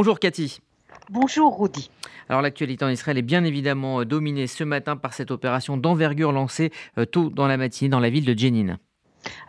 Bonjour Cathy. Bonjour Rudy. Alors l'actualité en Israël est bien évidemment dominée ce matin par cette opération d'envergure lancée tôt dans la matinée dans la ville de Jenin.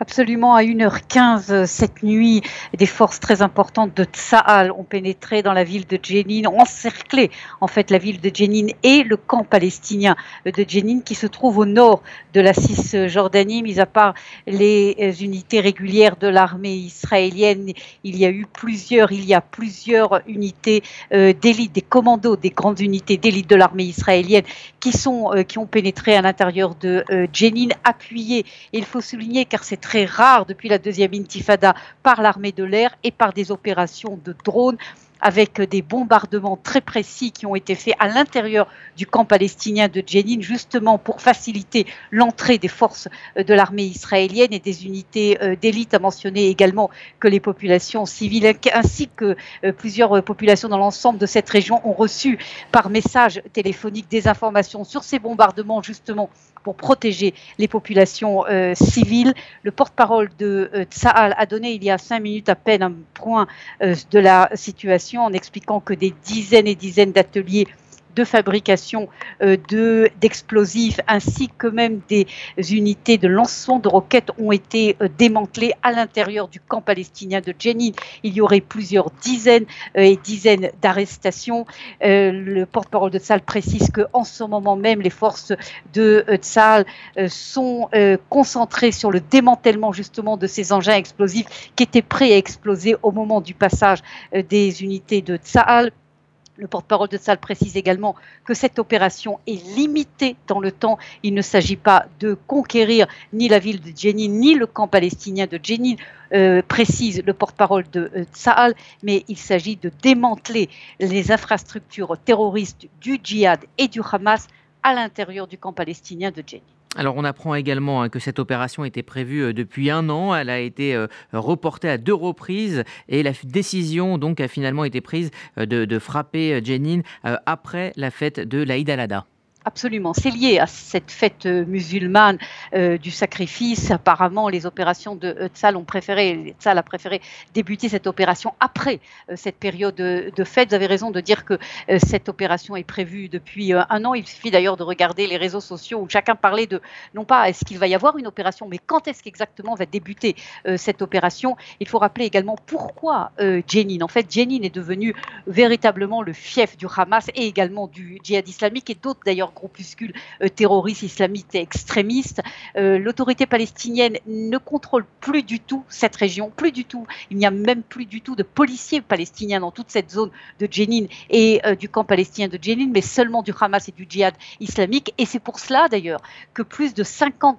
Absolument, à 1h15 euh, cette nuit, des forces très importantes de Tsahal ont pénétré dans la ville de Jenin, ont encerclé en fait la ville de Jenin et le camp palestinien de Jenin qui se trouve au nord de la Cisjordanie, mis à part les euh, unités régulières de l'armée israélienne. Il y a eu plusieurs, il y a plusieurs unités euh, d'élite, des commandos, des grandes unités d'élite de l'armée israélienne qui sont, qui ont pénétré à l'intérieur de Jenin, appuyés. Et il faut souligner car c'est très rare depuis la deuxième intifada par l'armée de l'air et par des opérations de drones avec des bombardements très précis qui ont été faits à l'intérieur du camp palestinien de Jenin, justement pour faciliter l'entrée des forces euh, de l'armée israélienne et des unités euh, d'élite, à mentionner également que les populations civiles ainsi que euh, plusieurs populations dans l'ensemble de cette région ont reçu par message téléphonique des informations sur ces bombardements, justement pour protéger les populations civiles. Le porte-parole de euh, a donné il y a cinq minutes à peine un point de la situation en expliquant que des dizaines et dizaines d'ateliers de fabrication euh, de d'explosifs ainsi que même des unités de lancement de roquettes ont été euh, démantelées à l'intérieur du camp palestinien de Jenin. Il y aurait plusieurs dizaines euh, et dizaines d'arrestations. le porte-parole de Tzal précise que en ce moment même, les forces de Tzal sont concentrées sur le démantèlement justement de ces engins explosifs qui étaient prêts à exploser au moment du passage des unités de Tzal. Le porte-parole de Salle précise également que cette opération est limitée dans le temps. Il ne s'agit pas de conquérir ni la ville de Jenin, ni le camp palestinien de Jenin, euh, précise le porte-parole de euh, mais il s'agit de démanteler les infrastructures terroristes du djihad et du Hamas à l'intérieur du camp palestinien de Jenin. Alors on apprend également hein, que cette opération était prévue euh, depuis un an, elle a été euh, reportée à deux reprises et la décision donc a finalement été prise euh, de, frapper Jenin après la fête de l'Aïd al-Adha. Absolument, c'est lié à cette fête euh, musulmane euh, du sacrifice. Apparemment, les opérations de euh, Tzal ont préféré, Tzal a préféré débuter cette opération après cette période de, fête. Vous avez raison de dire que cette opération est prévue depuis un an. Il suffit d'ailleurs de regarder les réseaux sociaux où chacun parlait de non pas est-ce qu'il va y avoir une opération, mais quand est-ce qu'exactement va débuter cette opération. Il faut rappeler également pourquoi Jenin. En fait, Jenin est devenu véritablement le fief du Hamas et également du djihad islamique et d'autres d'ailleurs groupuscules euh, terroristes islamistes et extrémistes. Euh, l'autorité palestinienne ne contrôle plus du tout cette région, plus du tout. Il n'y a même plus du tout de policiers palestiniens dans toute cette zone de Jenin et euh, du camp palestinien de Jenin, mais seulement du Hamas et du djihad islamique. Et c'est pour cela d'ailleurs que plus de 50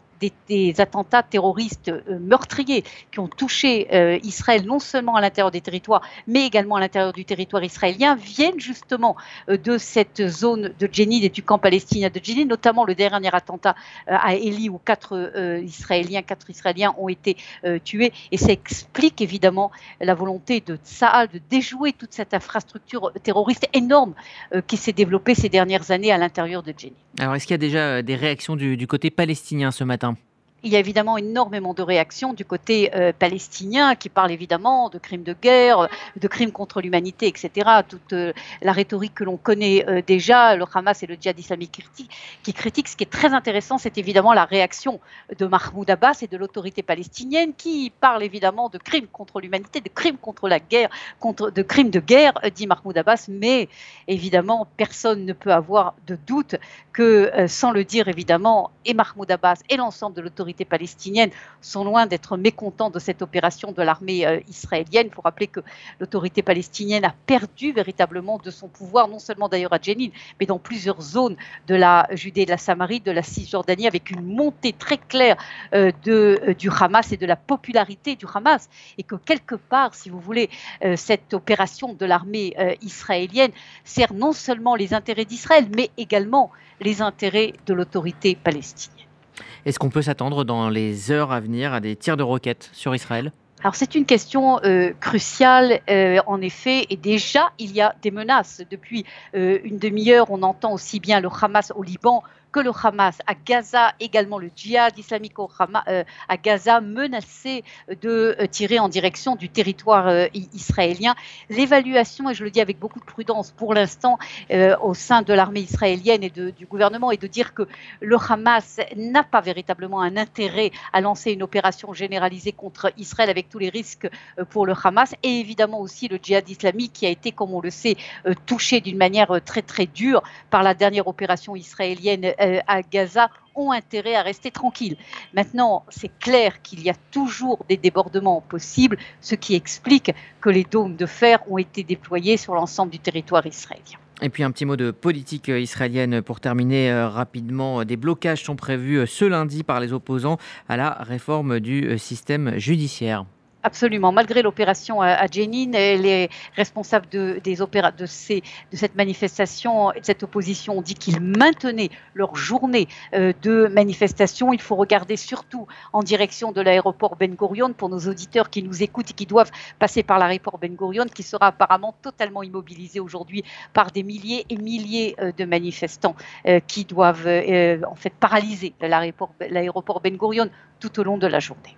des, attentats terroristes euh, meurtriers qui ont touché euh, Israël non seulement à l'intérieur des territoires, mais également à l'intérieur du territoire israélien, viennent justement euh, de cette zone de Jenin et du camp palestinien de Jenin, notamment le dernier attentat à Eli où quatre Israéliens, quatre Israéliens ont été tués. Et ça explique évidemment la volonté de Tsahal de déjouer toute cette infrastructure terroriste énorme qui s'est développée ces dernières années à l'intérieur de Jenin. Alors, est-ce qu'il y a déjà des réactions du côté palestinien ce matin? Il y a évidemment énormément de réactions du côté euh, palestinien qui parlent évidemment de crimes de guerre, de crimes contre l'humanité, etc. Toute euh, la rhétorique que l'on connaît euh, déjà, le Hamas et le djihad islamique critique, qui critiquent. Ce qui est très intéressant, c'est évidemment la réaction de Mahmoud Abbas et de l'autorité palestinienne qui parle évidemment de crimes contre l'humanité, de crimes contre la guerre, contre, de crimes de guerre, dit Mahmoud Abbas. Mais évidemment, personne ne peut avoir de doute que, sans le dire évidemment, et Mahmoud Abbas et l'ensemble de l'autorité palestinienne sont loin d'être mécontents de cette opération de l'armée euh, israélienne. Il faut rappeler que l'autorité palestinienne a perdu véritablement de son pouvoir, non seulement d'ailleurs à Jenin, mais dans plusieurs zones de la Judée, de la Samarie, de la Cisjordanie, avec une montée très claire euh, euh, du Hamas et de la popularité du Hamas. Et que quelque part, si vous voulez, cette opération de l'armée israélienne sert non seulement les intérêts d'Israël, mais également les intérêts de l'autorité palestinienne. Est-ce qu'on peut s'attendre dans les heures à venir à des tirs de roquettes sur Israël? Alors c'est une question euh, cruciale euh, en effet et déjà il y a des menaces. Depuis euh, une demi-heure on entend aussi bien le Hamas au Liban que le Hamas à Gaza, également le djihad islamique à Gaza, menacé de tirer en direction du territoire israélien. L'évaluation, et je le dis avec beaucoup de prudence pour l'instant, au sein de l'armée israélienne et du gouvernement, est de dire que le Hamas n'a pas véritablement un intérêt à lancer une opération généralisée contre Israël tous les risques pour le Hamas et évidemment aussi le djihad islamique qui a été, comme on le sait, touché d'une manière très très dure par la dernière opération israélienne euh, à Gaza ont intérêt à rester tranquilles. Maintenant, c'est clair qu'il y a toujours des débordements possibles, ce qui explique que les dômes de fer ont été déployés sur l'ensemble du territoire israélien. Et puis un petit mot de politique euh, israélienne pour terminer euh, rapidement. Des blocages sont prévus ce lundi par les opposants à la réforme du système judiciaire. Absolument. Malgré l'opération à Jenin, les responsables de, de cette manifestation et de cette opposition ont dit qu'ils maintenaient leur journée euh, de manifestation. Il faut regarder surtout en direction de l'aéroport Ben Gurion pour nos auditeurs qui nous écoutent et qui doivent passer par l'aéroport Ben Gurion, qui sera apparemment totalement immobilisé aujourd'hui par des milliers et milliers euh, de manifestants euh, qui doivent en fait paralyser l'aéroport Ben Gurion tout au long de la journée.